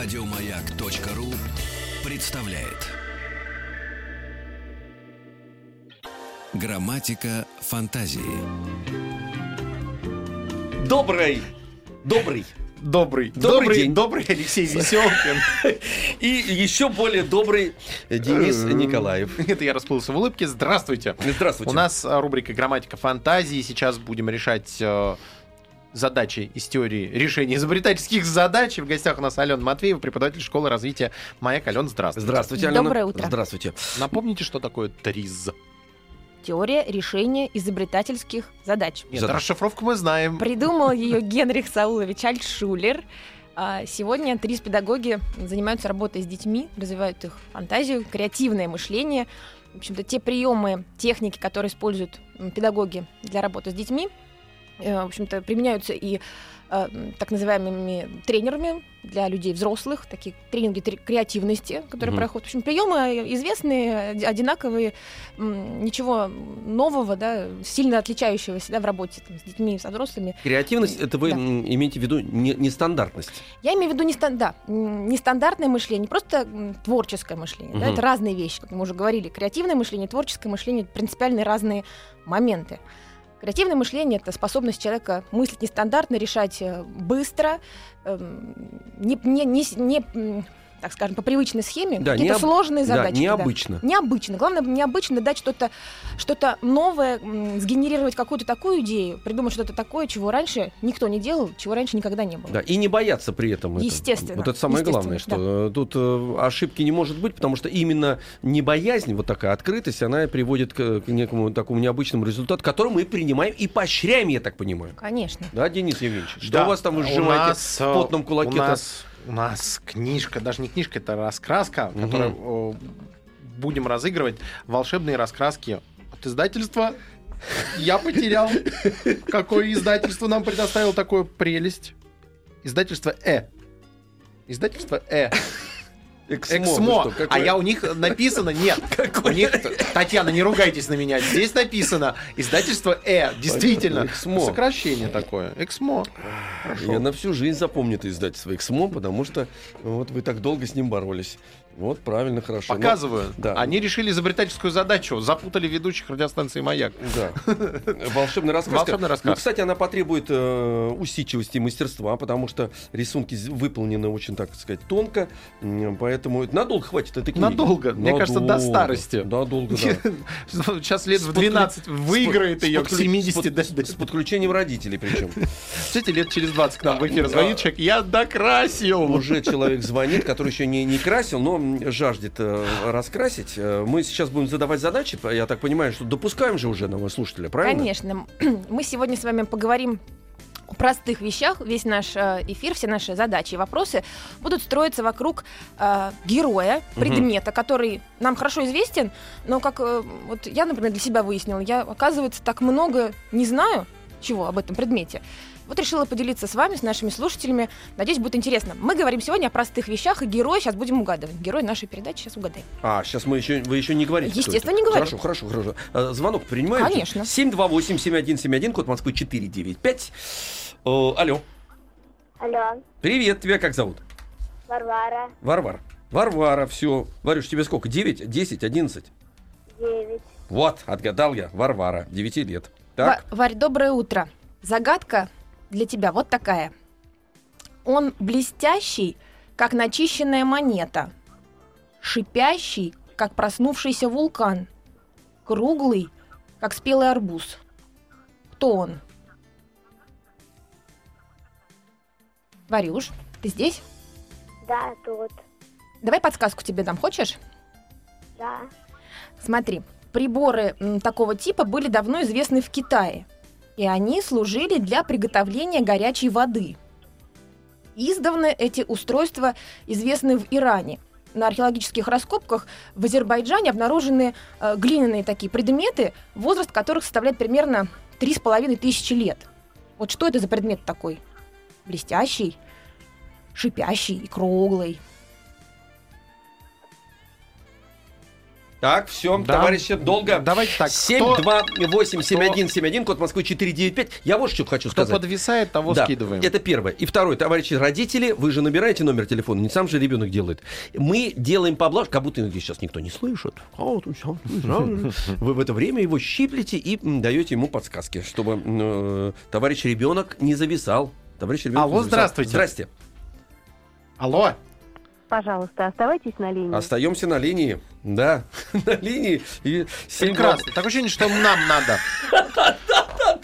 Радиомаяк.ру представляет. Грамматика фантазии. Добрый, добрый, Добрый, Добрый день. добрый Алексей Веселкин. и еще более добрый Денис Николаев. Это я расплылся в улыбке. Здравствуйте. Здравствуйте. У нас а, рубрика «Грамматика фантазии». Сейчас будем решать э, задачи из теории решения изобретательских задач. И в гостях у нас Алена Матвеева, преподаватель школы развития «Маяк». Алена, здравствуйте. Здравствуйте, Алена. Доброе утро. Здравствуйте. Напомните, что такое ТРИЗ? Теория решения изобретательских задач. Нет, Задач. расшифровку мы знаем. Придумал ее Генрих Саулович Альтшулер. А Сегодня три педагоги занимаются работой с детьми, развивают их фантазию, креативное мышление. В общем-то, те приемы, техники, которые используют педагоги для работы с детьми, в общем-то, применяются и э, так называемыми тренерами для людей взрослых, такие тренинги тре- креативности, которые Мгм. проходят. В общем, приемы известные, од- одинаковые, ничего нового, да, сильно отличающегося да, в работе там, с детьми, со взрослыми. Креативность, это вы Да. имеете в виду не- нестандартность. Я имею в виду нестан- да, нестандартное мышление, не просто творческое мышление. Да, Мгм. это разные вещи, как мы уже говорили. Креативное мышление, творческое мышление — принципиально разные моменты. Креативное мышление — это способность человека мыслить нестандартно, решать э, быстро, эм, не, не, не, не, так скажем, по привычной схеме, Да, какие-то необ- сложные Да, задачи. необычно. Необычно. Главное, необычно дать что-то что новое, сгенерировать какую-то такую идею, придумать что-то такое, чего раньше никто не делал, чего раньше никогда не было. Да, и не бояться при этом. Естественно, Вот это самое главное, что э, тут э, ошибки не может быть, потому что именно не боязнь, вот такая открытость, она приводит к, к некому такому необычному результату, который мы принимаем и поощряем, я так понимаю. Конечно. Да, Денис Евгеньевич? Что Да, у вас там вы сжимаете нас, в э, потном кулаке? У нас, у нас книжка, даже не книжка, это раскраска, Мгм. которую будем разыгрывать. Волшебные раскраски от издательства. Я потерял. Какое издательство нам предоставило такую прелесть? Издательство Э. Издательство Э. Эксмо. Эксмо. вы что, а я у них написано, нет. У них, Татьяна, не ругайтесь на меня. Здесь написано издательство Э. Действительно. Эксмо. Сокращение такое. Эксмо. Я на всю жизнь запомню это издательство Эксмо, потому что вот вы так долго с ним боролись. Вот, правильно, хорошо. Но- Показываю. да. Они решили изобретательскую задачу. Запутали ведущих радиостанции «Маяк». Да. Волшебная раскраска. Волшебная раскраска. Ну, кстати, она потребует э, усидчивости и мастерства, потому что рисунки выполнены очень, так сказать, тонко. Поэтому это надолго хватит этой книги. Надолго. Мне кажется, до старости. Надолго, да. Сейчас лет в подклю- 12 выиграет ее к подклю- 70. с подключением родителей причем. Кстати, лет через 20 к нам в эфир звонит человек. Я докрасил. Уже человек звонит, который еще не, красил, но жаждет э, раскрасить. Э, Мы сейчас будем задавать задачи. Я так понимаю, что допускаем же уже нового слушателя, правильно? Конечно. Мы сегодня с вами поговорим о простых вещах. Весь наш э, эфир, все наши задачи и вопросы будут строиться вокруг э, героя, предмета, который нам хорошо известен, но как э, вот я, например, для себя выяснила, я, оказывается, так много не знаю чего об этом предмете. Вот решила поделиться с вами, с нашими слушателями. Надеюсь, будет интересно. Мы говорим сегодня о простых вещах, и героя сейчас будем угадывать. Герой нашей передачи сейчас угадаем. А, сейчас мы еще, вы еще не говорите. Естественно, не говорю. Хорошо, хорошо, хорошо. А, Звонок принимаем? Конечно. 728-7171, код Москвы 495. О, алло. Алло, Привет, тебя как зовут? Варвара, Варвар. Варвара, все. Варюш, тебе сколько? 9, 10, 11? 9. Вот, отгадал я. Варвара, 9 лет. Так, Ва- Варь, доброе утро. Загадка для тебя вот такая. Он блестящий, как начищенная монета, шипящий, как проснувшийся вулкан, круглый, как спелый арбуз. Кто он? Варюш, ты здесь? Да, тут. Давай подсказку тебе дам, хочешь? Да. Смотри, приборы такого типа были давно известны в Китае, и они служили для приготовления горячей воды. Издавна эти устройства известны в Иране. На археологических раскопках в Азербайджане обнаружены э, глиняные такие предметы, возраст которых составляет примерно 3,5 тысячи лет. Вот что это за предмет такой? Блестящий, шипящий и круглый. Так, все, Да. товарищи, долго. Давайте так, 728-7171, код Москвы 495. Я вот что хочу Кто сказать. подвисает, того Да, скидываем. Это первое. И второе, товарищи родители, вы же набираете номер телефона, не сам же ребенок делает. Мы делаем поблажку, как будто здесь сейчас никто не слышит. А Вы в это время его щиплете и даете ему подсказки, чтобы э, товарищ ребенок не зависал. Товарищ ребенок Алло, зависал. здравствуйте. Здрасте. Алло. Пожалуйста, оставайтесь на линии. Остаемся на линии. Да, на линии. И Прекрасно. Такое ощущение, что нам надо.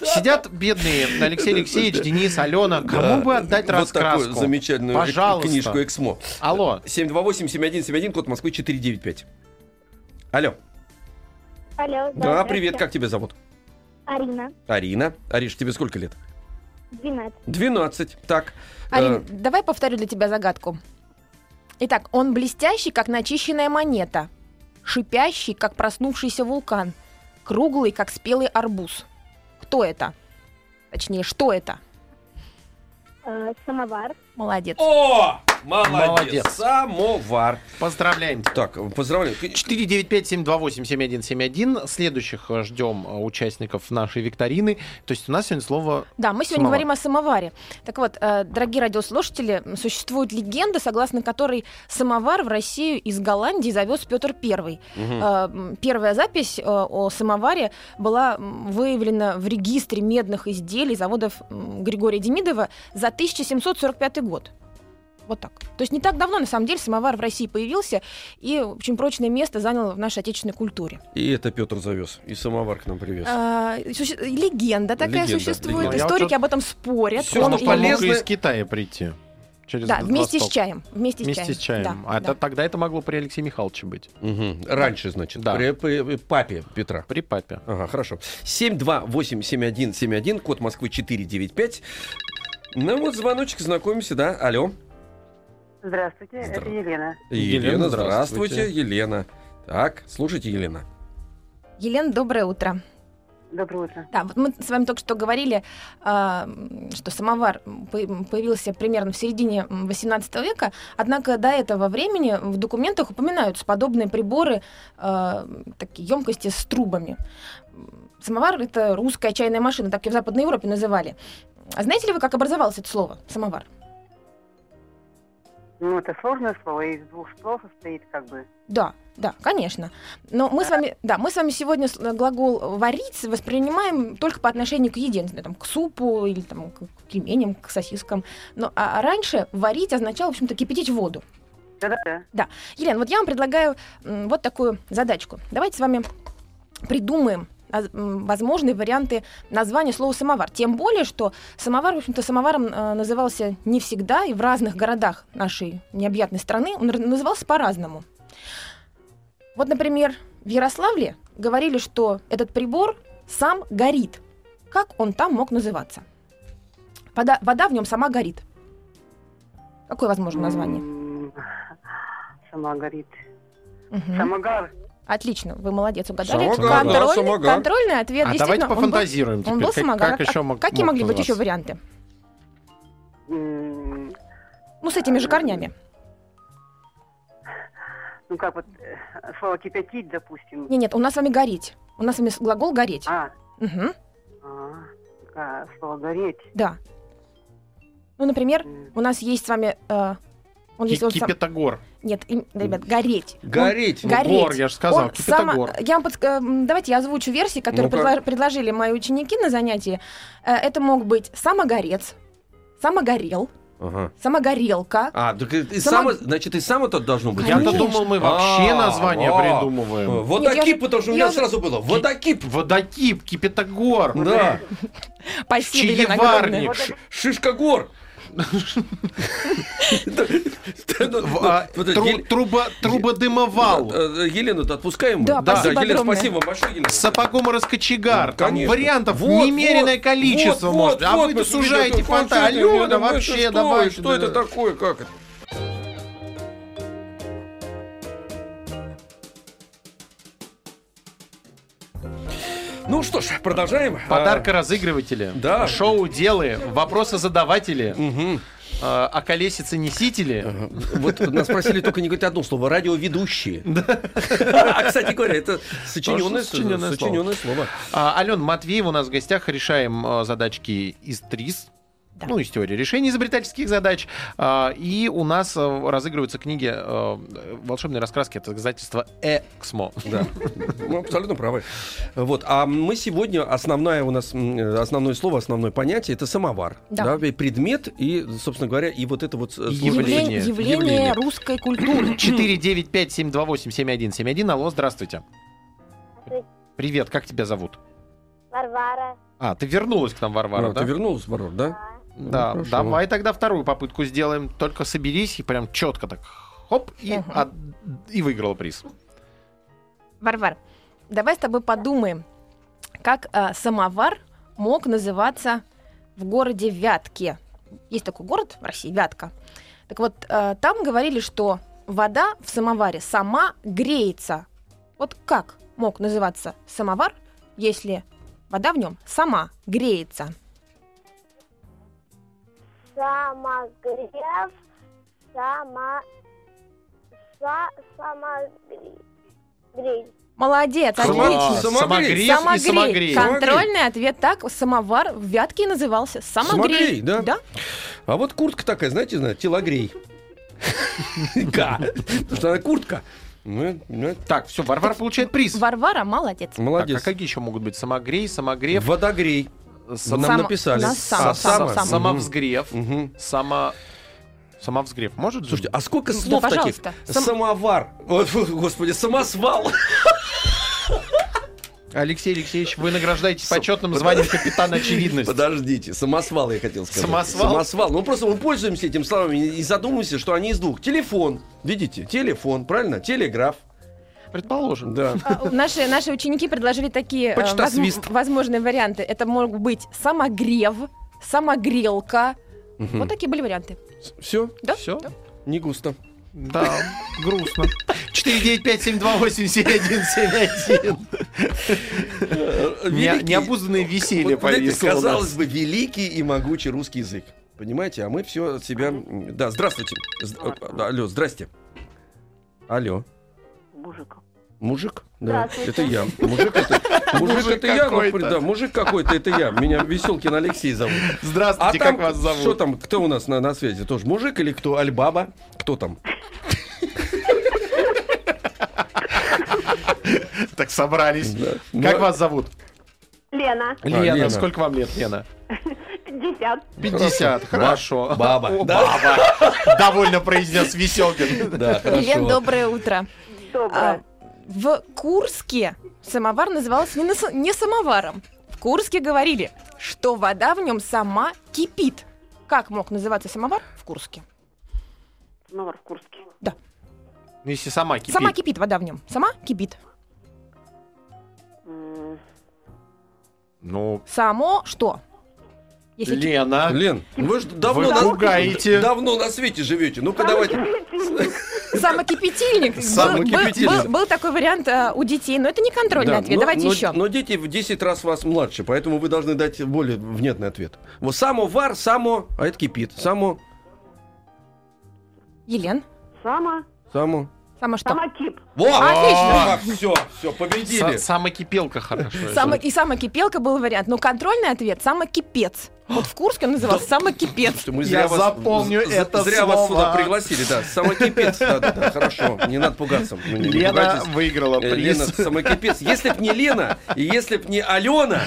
Сидят бедные Алексей Алексеевич, Денис, Алена. Кому Да. бы отдать вот раскраску? такую замечательную Пожалуйста. книжку «Эксмо». Алло. 728-7171, код Москвы 495. Алло. Алло, Да, привет, как тебя зовут? Арина, Арина. Ариш, тебе сколько лет? 12. 12. Так. Арин, э, давай повторю для тебя загадку. Итак, он блестящий, как начищенная монета, шипящий, как проснувшийся вулкан, круглый, как спелый арбуз. Кто это? Точнее, что это? Э, самовар. Молодец. О! Молодец. Молодец. Самовар. Поздравляем. Так, поздравляю. 495-728-7171. Следующих э, ждем э, участников нашей викторины. То есть у нас сегодня слово... Да, мы сегодня Самовар. говорим о самоваре. Так вот, э, дорогие радиослушатели, существует легенда, согласно которой самовар в Россию из Голландии завез Петр. Э, м, Первая запись о самоваре была выявлена в регистре медных изделий заводов Григория Демидова за 1745 год. Вот так. То есть не так давно, на самом деле, самовар в России появился и очень прочное место занял в нашей отечественной культуре. И это Петр завез. И самовар к нам привез. А, суще- Легенда такая Легенда, существует. легенда. Вот Историки тут- об этом спорят. Он что полезно- из Китая прийти. Через Да, вместе с чаем. Вместе, Вместе с чаем. Да, а да. это- тогда это могло при Алексее Михайловиче быть. Мгм. Раньше, значит. Да. При, при папе Петра. При папе. Ага, хорошо. 728-7171, код Москвы 495. Ну вот звоночек, знакомимся, да? Алло. Здравствуйте, Здра- это Елена. Елена, Елена, здравствуйте. здравствуйте. Елена. Так, слушайте, Елена. Елена, доброе утро. Доброе утро. Да, вот мы с вами только что говорили, а, что самовар по- появился примерно в середине м, 18 века, однако до этого времени в документах упоминаются подобные приборы, а, такие емкости с трубами. Самовар — это русская чайная машина, так и в Западной Европе называли. А знаете ли вы, как образовалось это слово «самовар»? Ну, это сложное слово, из двух слов состоит как бы. Да, да, конечно. Но мы с вами, да, мы с вами сегодня с- глагол варить воспринимаем только по отношению к еде, там, к супу или там, к пельменям, к сосискам. Но а, раньше варить означало, в общем-то, кипятить воду. Да-да-да. Елена, вот я вам предлагаю вот такую задачку. Давайте с вами придумаем возможные варианты названия слова самовар. Тем более, что самовар, в общем-то, самоваром э, назывался не всегда, и в разных городах нашей необъятной страны он назывался по-разному. Вот, например, в Ярославле говорили, что этот прибор сам горит. Как он там мог называться? Вода, вода в нем сама горит. Какое возможно название? Сама горит. Мгм. Самогар. Отлично, вы молодец, угадали. Самогар, да, контрольный, самогар. контрольный ответ. А давайте действительно, он был- пофантазируем Он теперь. был Как- самогар. как еще мог- какие мог могли быть еще варианты? Ну, с этими же корнями. Ну, как вот слово кипятить, допустим. Нет, нет, у нас с вами гореть. У нас с вами глагол гореть. А, Мгм, а, а, слово гореть. да. Ну, например, у нас есть с вами... э, он Ки- сам- Кипятогор. Нет, им- ребят, гореть. Он- Гореть. Ну, Гореть. гор, я же сказал, он кипятогор. само- Я вам подск- м, Давайте я озвучу версии, которые Ну-ка. предло- предложили мои ученики на занятии. Э, Это мог быть самогорец, самогорел, Ага. самогорелка. А, так и, само, значит, и само это должно быть. Я-то думал, мы вообще А, название а. придумываем. Водокип, Нет, потому что у меня сразу было. Водокип. Водокип, кипятогор. Да. Спасибо. Чаеварник. Шишкогор. Трубодымовал. Елену-то отпускаем? Да, спасибо Елена, спасибо вам большое, Елена. Сапогом раскочегар. Там вариантов немереное количество может. а вы сужаете фантазию. Алена, что, вообще, давай. Что это такое? Как это? Ну что ж, продолжаем. Подарка разыгрыватели. Да. Шоу делы. Вопросы задаватели. А, мгм. э, околесицы-несители. Ага. Вот нас спросили только не говорить одно слово. Радиоведущие. А, кстати говоря, это сочиненное сочиненное слово. сочиненное слово. А, Ален Матвеев у нас в гостях. Решаем задачки из ТРИС. Да. Ну, из теории решения изобретательских задач. А, и у нас э, разыгрываются книги э, «Волшебные раскраски» от издательства «Эксмо». Да, мы абсолютно правы. Вот, а мы сегодня основное у нас основное слово, основное понятие это самовар, Да. и предмет и, собственно говоря, и вот это вот э, явление. Явление, явление русской культуры. 495-728-7171. Алло, здравствуйте. Привет, как тебя зовут? Варвара. А, ты вернулась к нам, Варвара, А, да? Ты вернулся, Варвар, да? Да, Ну, давай тогда вторую попытку сделаем. Только соберись и прям четко так хоп, и, Мгм. от- и выиграла приз. Варвар, давай с тобой подумаем, как э, самовар мог называться в городе Вятке. Есть такой город в России, Вятка. Так вот, э, там говорили, что вода в самоваре сама греется. Вот как мог называться самовар, если вода в нем сама греется? Самогрев. Сама... Са... Самогрей. Грей. Молодец, Сама- отлично. Самогрей. Самогрев и Самогрей. самогрей. Контрольный ответ так. Самовар в Вятке назывался. Самогрей. Самогрей, да? Да. А вот куртка такая, знаете, знаете, телогрей. Потому что она куртка. Ну, ну, Так, все, Варвара получает приз. Варвара молодец. Так, Молодец. а какие еще могут быть? Самогрей, самогрев, Водогрей. Сам- Нам написали. нас само- А, само. само. самовзгрев, само... Самовзгрев может? Слушайте, а сколько Да, слов таких? Сам- Самовар. Господи, самосвал. Алексей Алексеевич, вы награждаетесь почетным званием капитана очевидности. Подождите, самосвал я хотел сказать. Самосвал? Самосвал. Ну просто мы пользуемся этим словами и задумываемся, что они из двух. Телефон. Видите? Телефон, правильно? Телеграф. Предположим. Да. А, Наши, наши ученики предложили такие э, возм- возможные варианты. Это могут быть самогрев, самогрелка. Вот такие были варианты. Все? Да? Все? Да. Не густо. Да, грустно. 495-728-7171. Не- Необузданное веселье Вот, повисло казалось нас. бы, великий и могучий русский язык. Понимаете? А мы все от себя... Да, здравствуйте. Э, Алло, здрасте. Алло. Мужик. Мужик? Да, это я. Мужик это, мужик Мужик это я, да, мужик какой-то, это я. Меня Веселкин Алексей зовут. А Здравствуйте, там, как вас зовут? что там, кто у нас на, на связи? Тоже мужик или кто? Альбаба? Кто там? Так собрались. Да. Как вас зовут? Лена. А, Лена. Лена. Сколько вам лет, Лена? 50. 50. Хорошо. Баба. О, Да. баба. Довольно произнес Веселкин. Да, хорошо. доброе утро. Доброе. В Курске самовар назывался не, на- не самоваром. В Курске говорили, что вода в нем сама кипит. Как мог называться самовар в Курске? Самовар в Курске. Ну, Если сама кипит. Сама кипит вода в нем. Сама кипит. Ну, Само что? Если Лена. Лен, вы же давно, Вы на, давно на свете живете. Ну-ка давайте. Самокипятильник. Самокипятильник. Был, был- был такой вариант а, у детей, но это не контрольный Да, ответ. но- Давайте но, еще. Но дети в 10 раз вас младше, поэтому вы должны дать более внятный ответ. Вот самовар, само, а это кипит. Само, Елен, Сама. само. само что? Самокип. Во! Отлично. Все, все, победили. Са- Самокипелка хорошо. Само- и самокипелка был вариант. Но контрольный ответ самокипец. Вот в Курске он назывался самокипец. Мы Я зря вас- запомню з- это Зря вас слово. сюда пригласили, да. Самокипец, да, да, да, хорошо. Не надо пугаться. Ну, не- не Лена пугайтесь. выиграла Э, приз. Лена самокипец. Если б не Лена, и если б не Алена,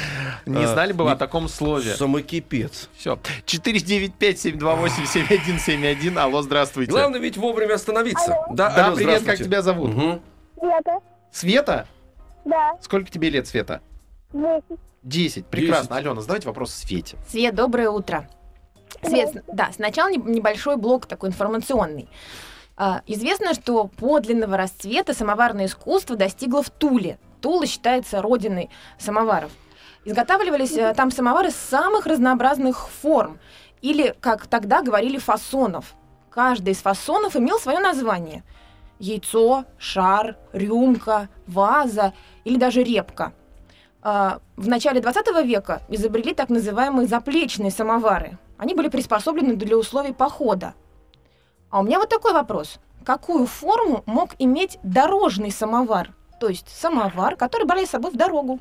Не а, знали бы вы не- о таком слове. самокипец. Все. 495-728-7171. Алло, здравствуйте. Главное ведь вовремя остановиться. Да, Да, алло, привет, как тебя зовут? Мгм. Света. Света? Да. Сколько тебе лет, Света? 10. 10. Прекрасно. Алена, задавайте вопрос Свете. Свет, доброе утро. Свет, да, сначала не- небольшой блок такой информационный. А, известно, что подлинного расцвета самоварное искусство достигло в Туле. Тула считается родиной самоваров. Изготавливались э, там самовары самых разнообразных форм, или, как тогда говорили, фасонов. Каждый из фасонов имел свое название. Яйцо, шар, рюмка, ваза или даже репка. А, В начале 20 века изобрели так называемые заплечные самовары. Они были приспособлены для условий похода. А у меня вот такой вопрос. Какую форму мог иметь дорожный самовар? То есть самовар, который брали с собой в дорогу.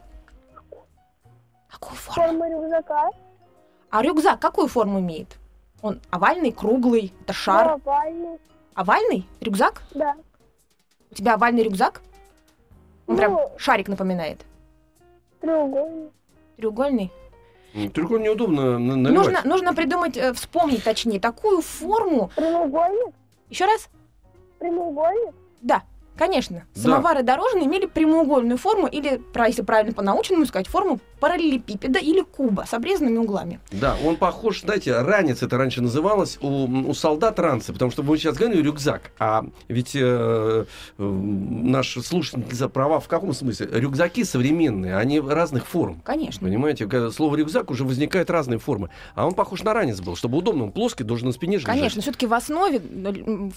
Какую форму? Форма рюкзака. А рюкзак какую форму имеет? Он овальный, круглый, это шар. Овальный. Овальный рюкзак? Да. У тебя овальный рюкзак? Он прям Ну. шарик напоминает. Треугольный. Треугольный. Только неудобно на- наливать. Нужно, нужно придумать, э, вспомнить точнее, такую форму. Прямоугольник. Еще раз? Прямоугольник. Да, конечно. Да. Самовары дорожные имели прямоугольную форму, или, если правильно по-научному сказать, форму параллелепипеда или куба с обрезанными углами. Да, он похож, знаете, ранец это раньше называлось, у, у солдат ранцы, потому что мы сейчас говорим рюкзак, а ведь э, э, наш слушатель за права в каком смысле? Рюкзаки современные, они разных форм. Конечно. Понимаете, слово рюкзак уже возникают разные формы. А он похож на ранец был, чтобы удобно, он плоский, должен на спине лежать. Конечно, все-таки в основе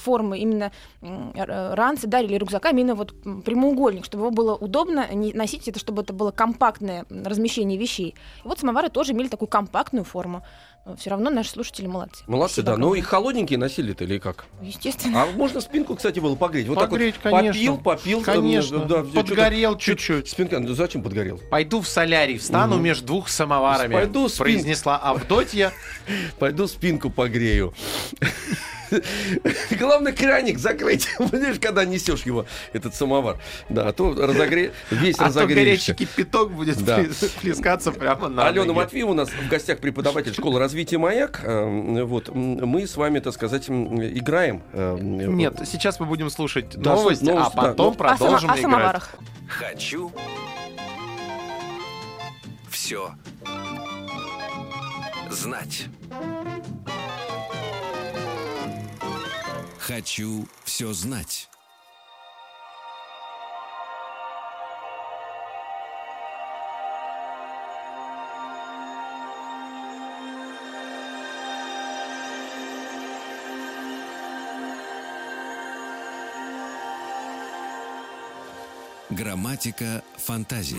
формы именно м, р- ранца, да, или рюкзака именно вот прямоугольник, чтобы его было удобно носить, это чтобы это было компактное размещение вещей. И вот самовары тоже имели такую компактную форму. Все равно наши слушатели молодцы. Молодцы, Спасибо да. Ну и огромное. холодненькие носили-то или как? Естественно. А можно спинку, кстати, было погреть? Вот Погреть, так вот конечно. попил, попил. там, Конечно. да, чё-то- Подгорел чуть-чуть. Спинка, ну зачем подгорел? Пойду в солярий, встану Мгм. между двух самоварами. Пойду спин- произнесла Авдотья. Пойду спинку погрею. Главное, краник закрыть. Понимаешь, когда несешь его, этот самовар. Да, а то разогре... весь А то разогреешься. горячий кипяток будет Да. плес- плескаться прямо на Алена ноги. Матвеева у нас в гостях преподаватель школы развития «Маяк». Э, Вот, мы с вами, так сказать, играем. э, Нет, сейчас мы будем слушать Да, новости, новости, а да, потом О, само- продолжим о играть. самоварах. Хочу все знать. Хочу все знать. Грамматика фантазии.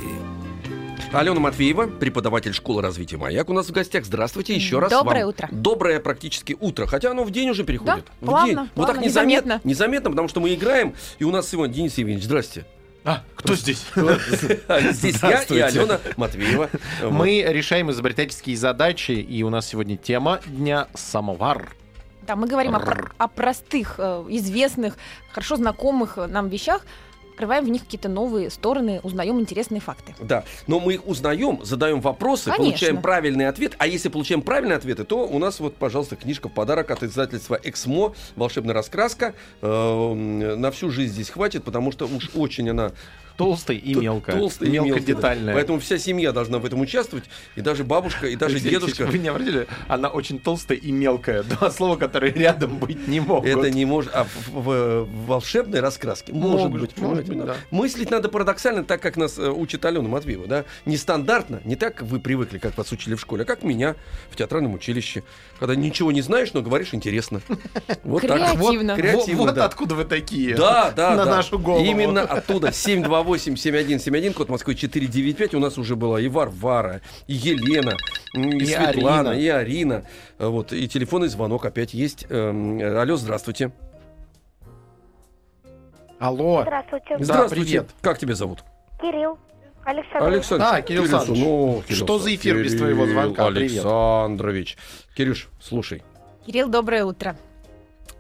Алена Матвеева, преподаватель школы развития «Маяк» у нас в гостях. Здравствуйте еще раз. Доброе вам. утро. Доброе практически утро. Хотя оно в день уже переходит. Да, В плавно, день. Вот плавно, так незаметно. незаметно. Незаметно, потому что мы играем. И у нас сегодня Денис Евгеньевич, здрасте. А, кто здесь? Здесь я и. Алена Матвеева. Мы решаем изобретательские задачи, и у нас сегодня тема дня самовар. Да, мы говорим о, о простых, э, известных, хорошо знакомых нам вещах, открываем в них какие-то новые стороны, узнаем интересные факты. Да, но мы их узнаем, задаем вопросы, Конечно. получаем правильный ответ. А если получаем правильные ответы, то у нас вот, пожалуйста, книжка в подарок от издательства «Эксмо», «Волшебная раскраска». Э, На всю жизнь здесь хватит, потому что уж очень она Толстый и т- мелко. толстая и мелкая, да. Мелкодетальная. Поэтому вся семья должна в этом участвовать, и даже бабушка, и даже дедушка. Вы не обратили? Она очень толстая и мелкая. Два слова, которые рядом быть не могут. Это не может, а в, волшебной раскраске может быть. может понимаете, быть, да. Мыслить надо парадоксально, так как нас э, учит Алена Матвеева, да, нестандартно, не так как вы привыкли, как вас учили в школе, а как меня в театральном училище, когда ничего не знаешь, но говоришь интересно. Вот так. Креативно. Вот, откуда вы такие. Да, да, На да. нашу голову. Именно оттуда. 728-7171, код Москвы 495. У нас уже была и Варвара, и Елена, и, И Светлана, Арина. и Арина. Э, Вот, и телефонный звонок опять есть. Эм, Алло, здравствуйте. Алло. Здравствуйте. Да, Здравствуйте. привет. Как тебя зовут? Кирилл. Александр. Александр. А, Кирилл Александрович. ну, Что за эфир без твоего звонка? Привет. Александрович. Кирюш, слушай. Кирилл, доброе утро.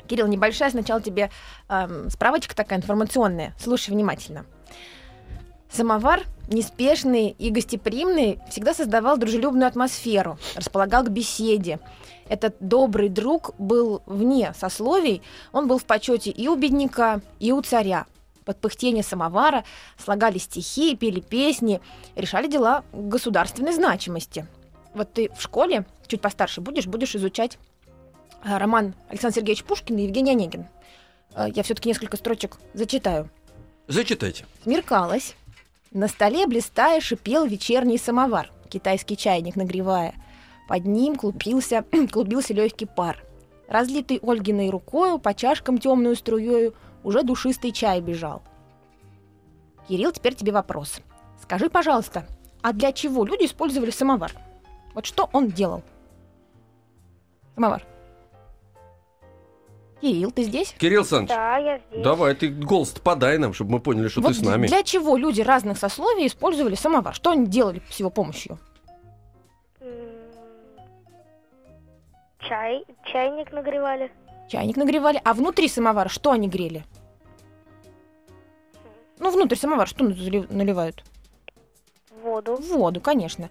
Кирилл, небольшая сначала тебе эм, справочка такая информационная. Слушай внимательно. Самовар, неспешный и гостеприимный, всегда создавал дружелюбную атмосферу, располагал к беседе. Этот добрый друг был вне сословий, он был в почете и у бедняка, и у царя. Под пыхтение самовара слагали стихи, пели песни, решали дела государственной значимости. Вот ты в школе, чуть постарше будешь, будешь изучать а, роман Александр Сергеевич Пушкин и Евгений Онегин. А, Я все-таки несколько строчек зачитаю. Зачитайте. Смеркалось. На столе блистая шипел вечерний самовар, китайский чайник нагревая. Под ним клубился, клубился легкий пар. Разлитый Ольгиной рукою по чашкам темную струею уже душистый чай бежал. Кирилл, теперь тебе вопрос. Скажи, пожалуйста, а для чего люди использовали самовар? Вот что он делал? Самовар. Кирилл, ты здесь? Кирилл Саныч, Да, я здесь. давай, ты голос подай нам, чтобы мы поняли, что Вот ты с нами. Для чего люди разных сословий использовали самовар? Что они делали с его помощью? Чай, чайник нагревали. Чайник нагревали, а внутри самовара что они грели? Ну, внутрь самовара что наливают? Воду. Воду, конечно.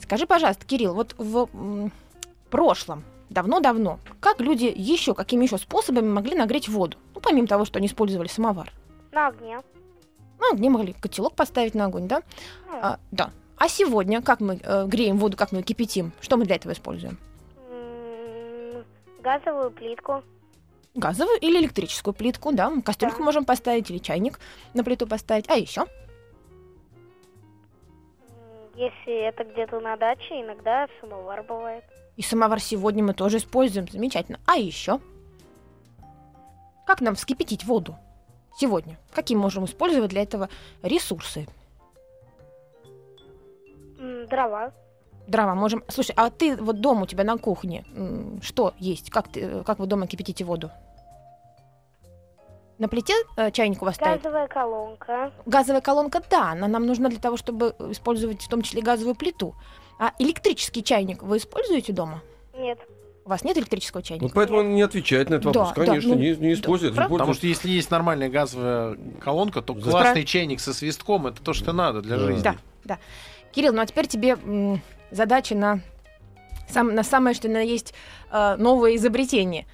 Скажи, пожалуйста, Кирилл, вот в м, прошлом, давно-давно, как люди еще, какими еще способами могли нагреть воду? Ну, помимо того, что они использовали самовар. На огне. Ну, где могли котелок поставить на огонь, да? Ну, А, да. А сегодня как мы э, греем воду, как мы ее кипятим? Что мы для этого используем? м, Газовую плитку. Газовую или электрическую плитку, да? Кастрюльку Да. можем поставить или чайник на плиту поставить. А еще? Если это где-то на даче, иногда самовар бывает. И самовар сегодня мы тоже используем. Замечательно. А еще? Как нам вскипятить воду сегодня? Какие можем использовать для этого ресурсы? Дрова. Дрова можем... Слушай, а ты вот дома у тебя на кухне что есть? Как, ты, как вы дома кипятите воду? На плите э, чайник у вас стоит? Газовая колонка. Газовая колонка, да, она нам нужна для того, чтобы использовать в том числе газовую плиту. А электрический чайник вы используете дома? Нет. У вас нет электрического чайника? Вот поэтому он не отвечает на этот Да, вопрос. да, Конечно, ну, не, не использует. правда? Потому что если есть нормальная газовая колонка, то Да. классный чайник со свистком это то, что надо для Да. жизни. Да, да. Кирилл, ну а теперь тебе м, задача на, сам, на самое, что на есть э, новое изобретение.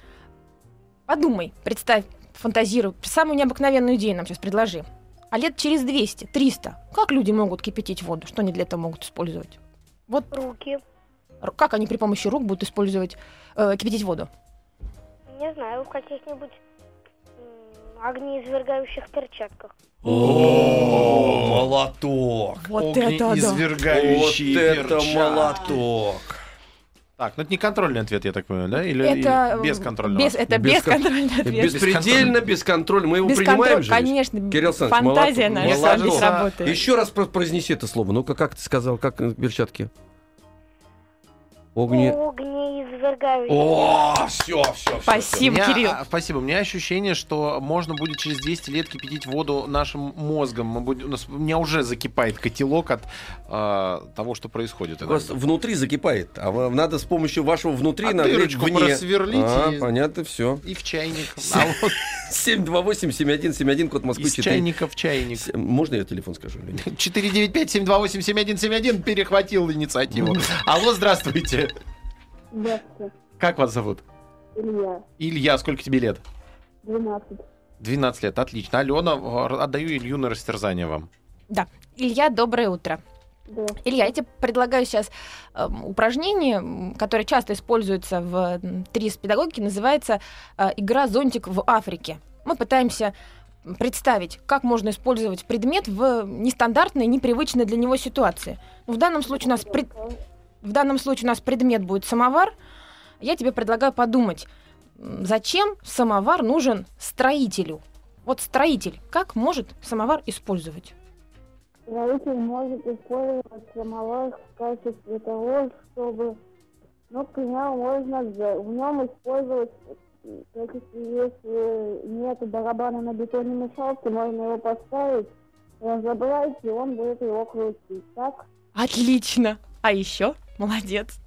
Подумай, представь, фантазируй, самую необыкновенную идею нам сейчас предложи. А лет через 200, 300, как люди могут кипятить воду? Что они для этого могут использовать? Вот Руки. как они при помощи рук будут использовать, э, кипятить воду? Не знаю, в каких-нибудь огнеизвергающих перчатках. О, молоток. Вот это да. Вот это молоток. Так, ну это не контрольный ответ, я так понимаю, да? Или, Это или без м, контрольного? без- это Без кон- бесконтрольный ответ. Беспредельно, без контроля. Мы его Без принимаем контроля, же. конечно. Кирилл фантазия наша Молодец. работает. Еще раз про- произнеси это слово. Ну-ка, как ты сказал, как э, перчатки? Огни... Огнеизвергающих. О, все, все, У Спасибо, меня, Кирилл. а, спасибо. У меня ощущение, что можно будет через 200 лет кипятить воду нашим мозгом. Мы будем, у, нас, у меня уже закипает котелок от а, того, что происходит. У вас внутри закипает, а вам надо с помощью вашего внутри А нагреть дырочку вне. просверлить А, и- понятно, все. И в чайник. А вот 728-7171, код Москвы из 4. чайника в чайник. Можно я телефон скажу? или нет? 495-728-7171 перехватил инициативу. Алло, здравствуйте. Здравствуйте, Как вас зовут? Илья, Илья, сколько тебе лет? 12. 12 лет, отлично. Алена, э, отдаю Илью на растерзание вам. Илья, доброе утро. Да. Илья, я тебе предлагаю сейчас эм, упражнение, которое часто используется в ТРИС педагогике, называется э, игра «Зонтик в Африке». Мы пытаемся представить, как можно использовать предмет в нестандартной, непривычной для него ситуации. Ну, в данном случае у нас пред- в данном случае у нас предмет будет самовар. Я тебе предлагаю подумать, зачем самовар нужен строителю? Вот строитель, как может самовар использовать? Строитель может использовать самовар в качестве того, чтобы, ну, к примеру, можно в нем использовать, в качестве, если нет барабана на бетонной мешалке, можно его поставить, разобрать, и он будет его крутить, так? Отлично! А еще? Молодец!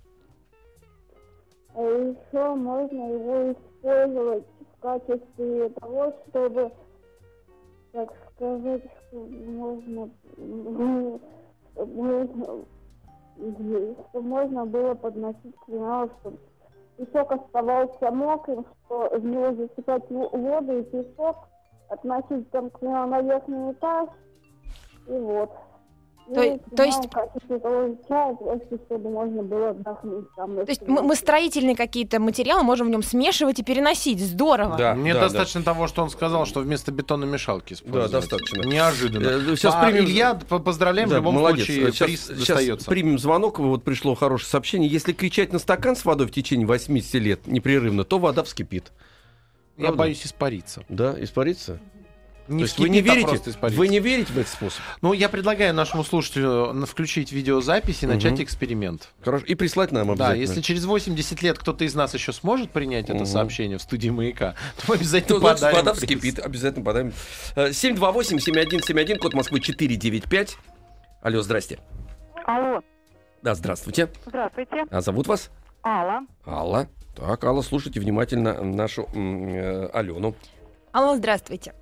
А еще можно его использовать в качестве того, чтобы, так сказать, можно, можно, чтобы можно было подносить к примеру, чтобы песок оставался мокрым, что в него засыпать воду и песок, относить там, к примеру, на верхний этаж, и вот. То к то есть- просто чтобы можно было отдохнуть там. То есть мы, мы строительные какие-то материалы можем в нем смешивать и переносить. Здорово! Да, Мне да, достаточно того, что он сказал, что вместо бетономешалки использовать. достаточно. Неожиданно. Э, Сейчас А, примем... Илья, поздравляем, Да, в любом молодец. случае Сейчас, приз сейчас достается. примем звонок. Вот пришло хорошее сообщение. Если кричать на стакан с водой в течение 80 лет непрерывно, то вода вскипит. Я Правда? боюсь испариться. Да, испарится? То Не есть вы не а верите? Вы не верите в этот способ? Ну, я предлагаю нашему слушателю включить видеозапись и начать Мгм. эксперимент. Хорошо. И прислать нам Да, обязательно. если через 80 лет кто-то из нас еще сможет принять это Мгм. сообщение в студии «Маяка», то мы То, обязательно значит, подарим вода приз. вскипит. Обязательно подарим. Э, 728-7171, код Москвы 495. Алло, здрасте. Алло, Да, здравствуйте. здравствуйте. А зовут вас? Алла. Алла. Так, Алла, слушайте внимательно нашу э, Алену. Алло, здравствуйте.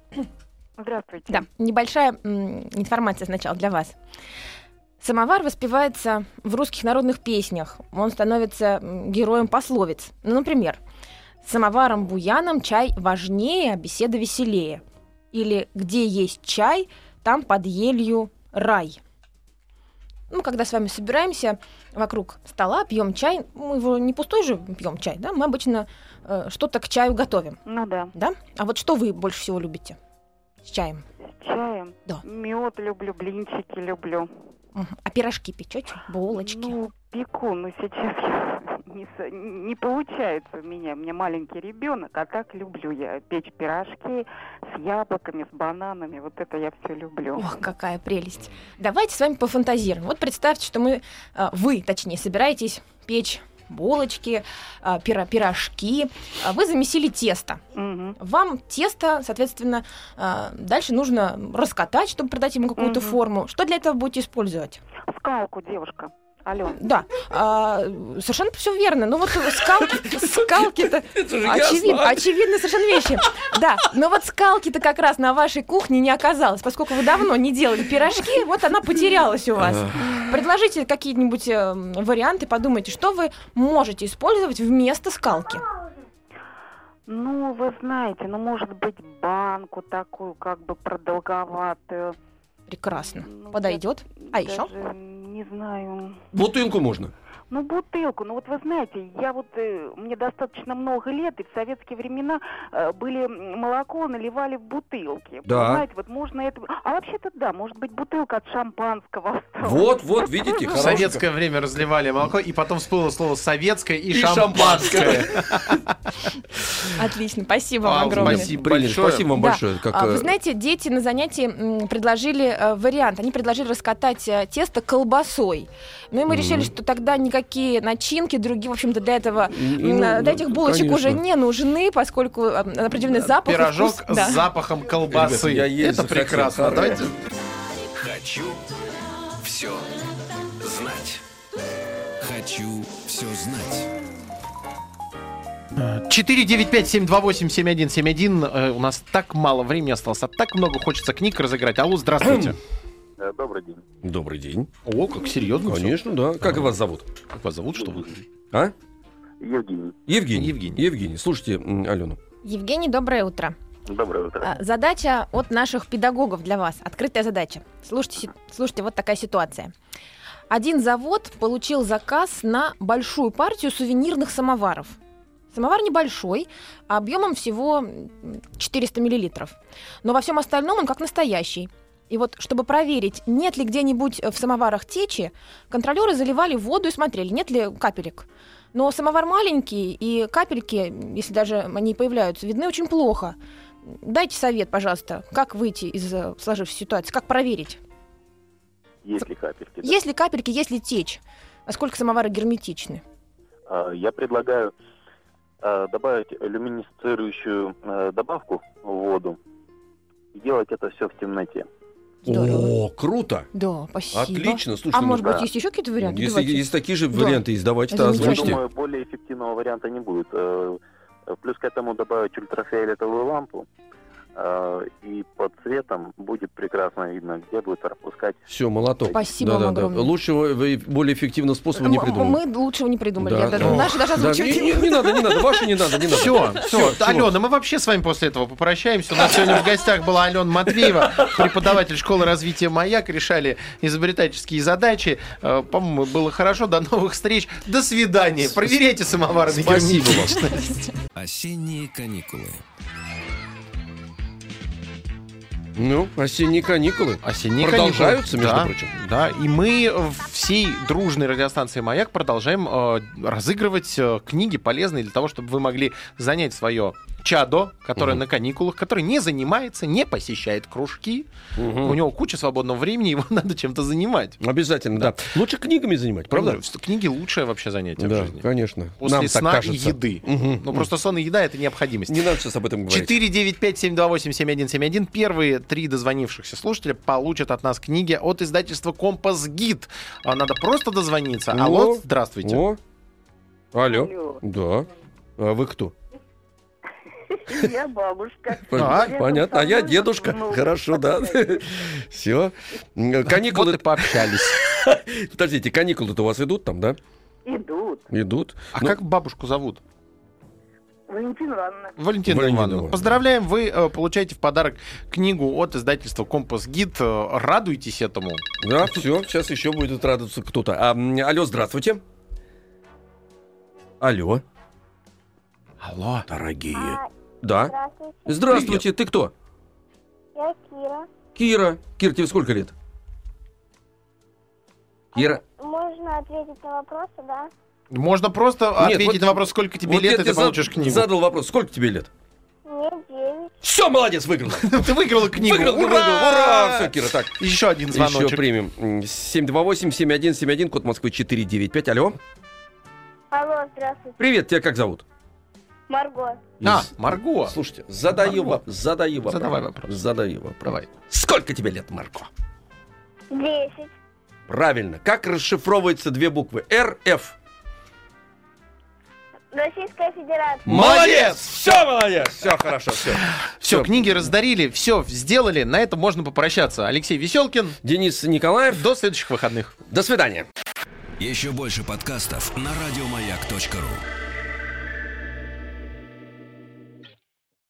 Здравствуйте. Да, небольшая информация сначала для вас. Самовар воспевается в русских народных песнях. Он становится героем пословиц. Ну, например, «Самоваром буяном чай важнее, а беседа веселее». Или «Где есть чай, там под елью рай». Ну, когда с вами собираемся вокруг стола, пьем чай, мы его не пустой же пьем чай, да, мы обычно э, что-то к чаю готовим, Ну да, да? А вот что вы больше всего любите с чаем? с чаем. Да. Мед люблю, блинчики люблю. А пирожки печете? Булочки? Ну, пеку, но сейчас не, не получается у меня. У меня маленький ребенок, а так люблю я печь пирожки с яблоками, с бананами. Вот это я все люблю. Ох, какая прелесть. Давайте с вами пофантазируем. Вот представьте, что мы, а, вы, точнее, собираетесь печь булочки, а, пиро- пирожки. А Вы замесили тесто. Мгм. Вам тесто, соответственно, а, дальше нужно раскатать, чтобы придать ему какую-то Мгм. форму. Что для этого будете использовать? Скалку, девушка. Алена. Да, а, совершенно все верно. Ну вот скалки, скалки-то Это же Очевидно, совершенно вещи. Да, но вот скалки-то как раз на вашей кухне не оказалось, поскольку вы давно не делали пирожки, вот она потерялась у вас. Предложите какие-нибудь э, варианты, подумайте, что вы можете использовать вместо скалки. Ну, вы знаете, ну, может быть, банку такую, как бы продолговатую. Прекрасно. Ну, Подойдет. А я еще? Не знаю. Бутылку можно. Ну, бутылку. Ну, вот вы знаете, я вот, э, мне достаточно много лет, и в советские времена э, были молоко, наливали в бутылки. Да. Знаете, вот можно это... А вообще-то да, может быть, бутылка от шампанского осталась. Вот, вот, видите, В советское время разливали молоко, и потом всплыло слово «советское» и, И «шампанское». Отлично, спасибо А, вам огромное. спасибо. Большое. Спасибо вам большое. А, э, Вы знаете, дети на занятии предложили э, вариант. Они предложили раскатать э, тесто колбасой. Ну и мы решили, Мгм. что тогда никакие начинки другие, в общем-то, для этого, и, ну, э, для этих булочек уже конечно. не нужны, поскольку э, определенный запах Пирожок вкус- да. с запахом колбасы. Ребята, я есть Это прекрасно. Давайте Хочу все знать. Хочу все знать. 495-728-7171. Э, У нас так мало времени осталось, а так много хочется книг разыграть. Алло, здравствуйте. Э, Добрый день. Добрый день. О, как серьезно. Конечно, да. Как вас зовут? Как вас зовут, что вы? А? Евгений. Евгений. Евгений. Евгений. Слушайте, Алену. Евгений, доброе утро. Доброе утро. А, Задача от наших педагогов для вас. Открытая задача. Слушайте, слушайте, вот такая ситуация. Один завод получил заказ на большую партию сувенирных самоваров. Самовар небольшой, объемом всего м, 400 миллилитров. Но во всем остальном он как настоящий. И вот, чтобы проверить, нет ли где-нибудь э, в самоварах течи, контролеры заливали воду и смотрели, нет ли капелек. Но самовар маленький, и капельки, если даже они появляются, видны очень плохо. Дайте совет, пожалуйста, как выйти из э, сложившейся ситуации, как проверить. Есть ли капельки? да? Есть ли капельки, есть ли течь? Насколько самовары герметичны? А, Я предлагаю а, добавить люминесцирующую а, добавку в воду и делать это все в темноте. Здорово. О, круто. Да, спасибо. Отлично. Слушайте, А ну, может да. быть, есть еще какие-то варианты? если, Давайте. если такие же Да. варианты есть, давайте-то озвучьте. Думаю, более эффективного варианта не будет. Э, Плюс к этому добавить ультрафиолетовую лампу, а, и под цветом будет прекрасно видно, где будет пропускать. Все, молоток. Спасибо вам Да-да-да. огромное. Лучшего, вы- более эффективного способа не М- придумал. Мы лучшего не придумали. Да, Я даже, да. Наши даже Да, озвучивать не, не не- не надо, не надо, ваши не надо, не надо. Все, все. чего? Алена, мы вообще с вами после этого попрощаемся. У нас сегодня в гостях была Алена Матвеева, преподаватель школы развития «Маяк». Решали изобретательские задачи. Э, По-моему, было хорошо. До новых встреч. До свидания. Проверяйте самовары на Спасибо вам. Осенние каникулы. Ну, осенние каникулы. Осенние Продолжаются, каникулы. между да, прочим. Да, и мы всей дружной радиостанции «Маяк» продолжаем э, разыгрывать э, книги полезные для того, чтобы вы могли занять свое чадо, которое Мгм. на каникулах, который не занимается, не посещает кружки. У него куча свободного времени, его надо чем-то занимать. Обязательно, да. Лучше книгами занимать, правда? Правда? Книги лучшее вообще занятие в Да, жизни. конечно. После Нам так сна и еды. Мгм. Ну, просто сон и еда — это необходимость. Не надо сейчас об этом говорить. 495-728-7171. Первые три дозвонившихся слушателя получат от нас книги от издательства «Компас Гид». А Надо просто дозвониться. О, Алло, здравствуйте. О. Алло. Алло. Да. А вы кто? Я бабушка. А, Понятно. А я дедушка. внук. Хорошо, да. Все. Вот Каникулы. и пообщались. Подождите, каникулы-то у вас идут там, да? Идут. Идут. А Ну, как бабушку зовут? Валентина Ивановна. Валентина Валентина Ивановна. Ивановна. Поздравляем, вы э, получаете в подарок книгу от издательства «Компас Гид». Э, Радуйтесь этому. Да, все, сейчас еще будет радоваться кто-то. А, алло, здравствуйте. Алло. Алло. Дорогие. А, Да. Здравствуйте, Здравствуйте, ты кто? я Кира. Кира. Кира, тебе сколько лет? Кира. Можно ответить на вопросы, да? Можно просто Нет, ответить вот- на вопрос, сколько тебе Вот лет, и ты получишь зад- книгу. Задал вопрос, сколько тебе лет? Мне девять. Все, молодец, выиграл. Ты выиграла книгу. Выиграл, ты выиграл. Ура! Все, Кира, так. Еще один Еще звоночек. примем. М, 728-7171, код Москвы 495. Алло. Алло, здравствуйте. Привет, тебя как зовут? Марго. А, Марго. Слушайте, задаю, Марго. задаю вопрос. Задавай вопрос. Задаю вопрос. Давай. Сколько тебе лет, Марко? Десять. Правильно. Как расшифровываются две буквы? РФ. Российская Федерация. Молодец! Все, молодец! Все хорошо, все. Все, книги раздарили, все сделали. На этом можно попрощаться. Алексей Веселкин. Денис Николаев, До следующих выходных. до свидания. Еще больше подкастов на радиомаяк.ру.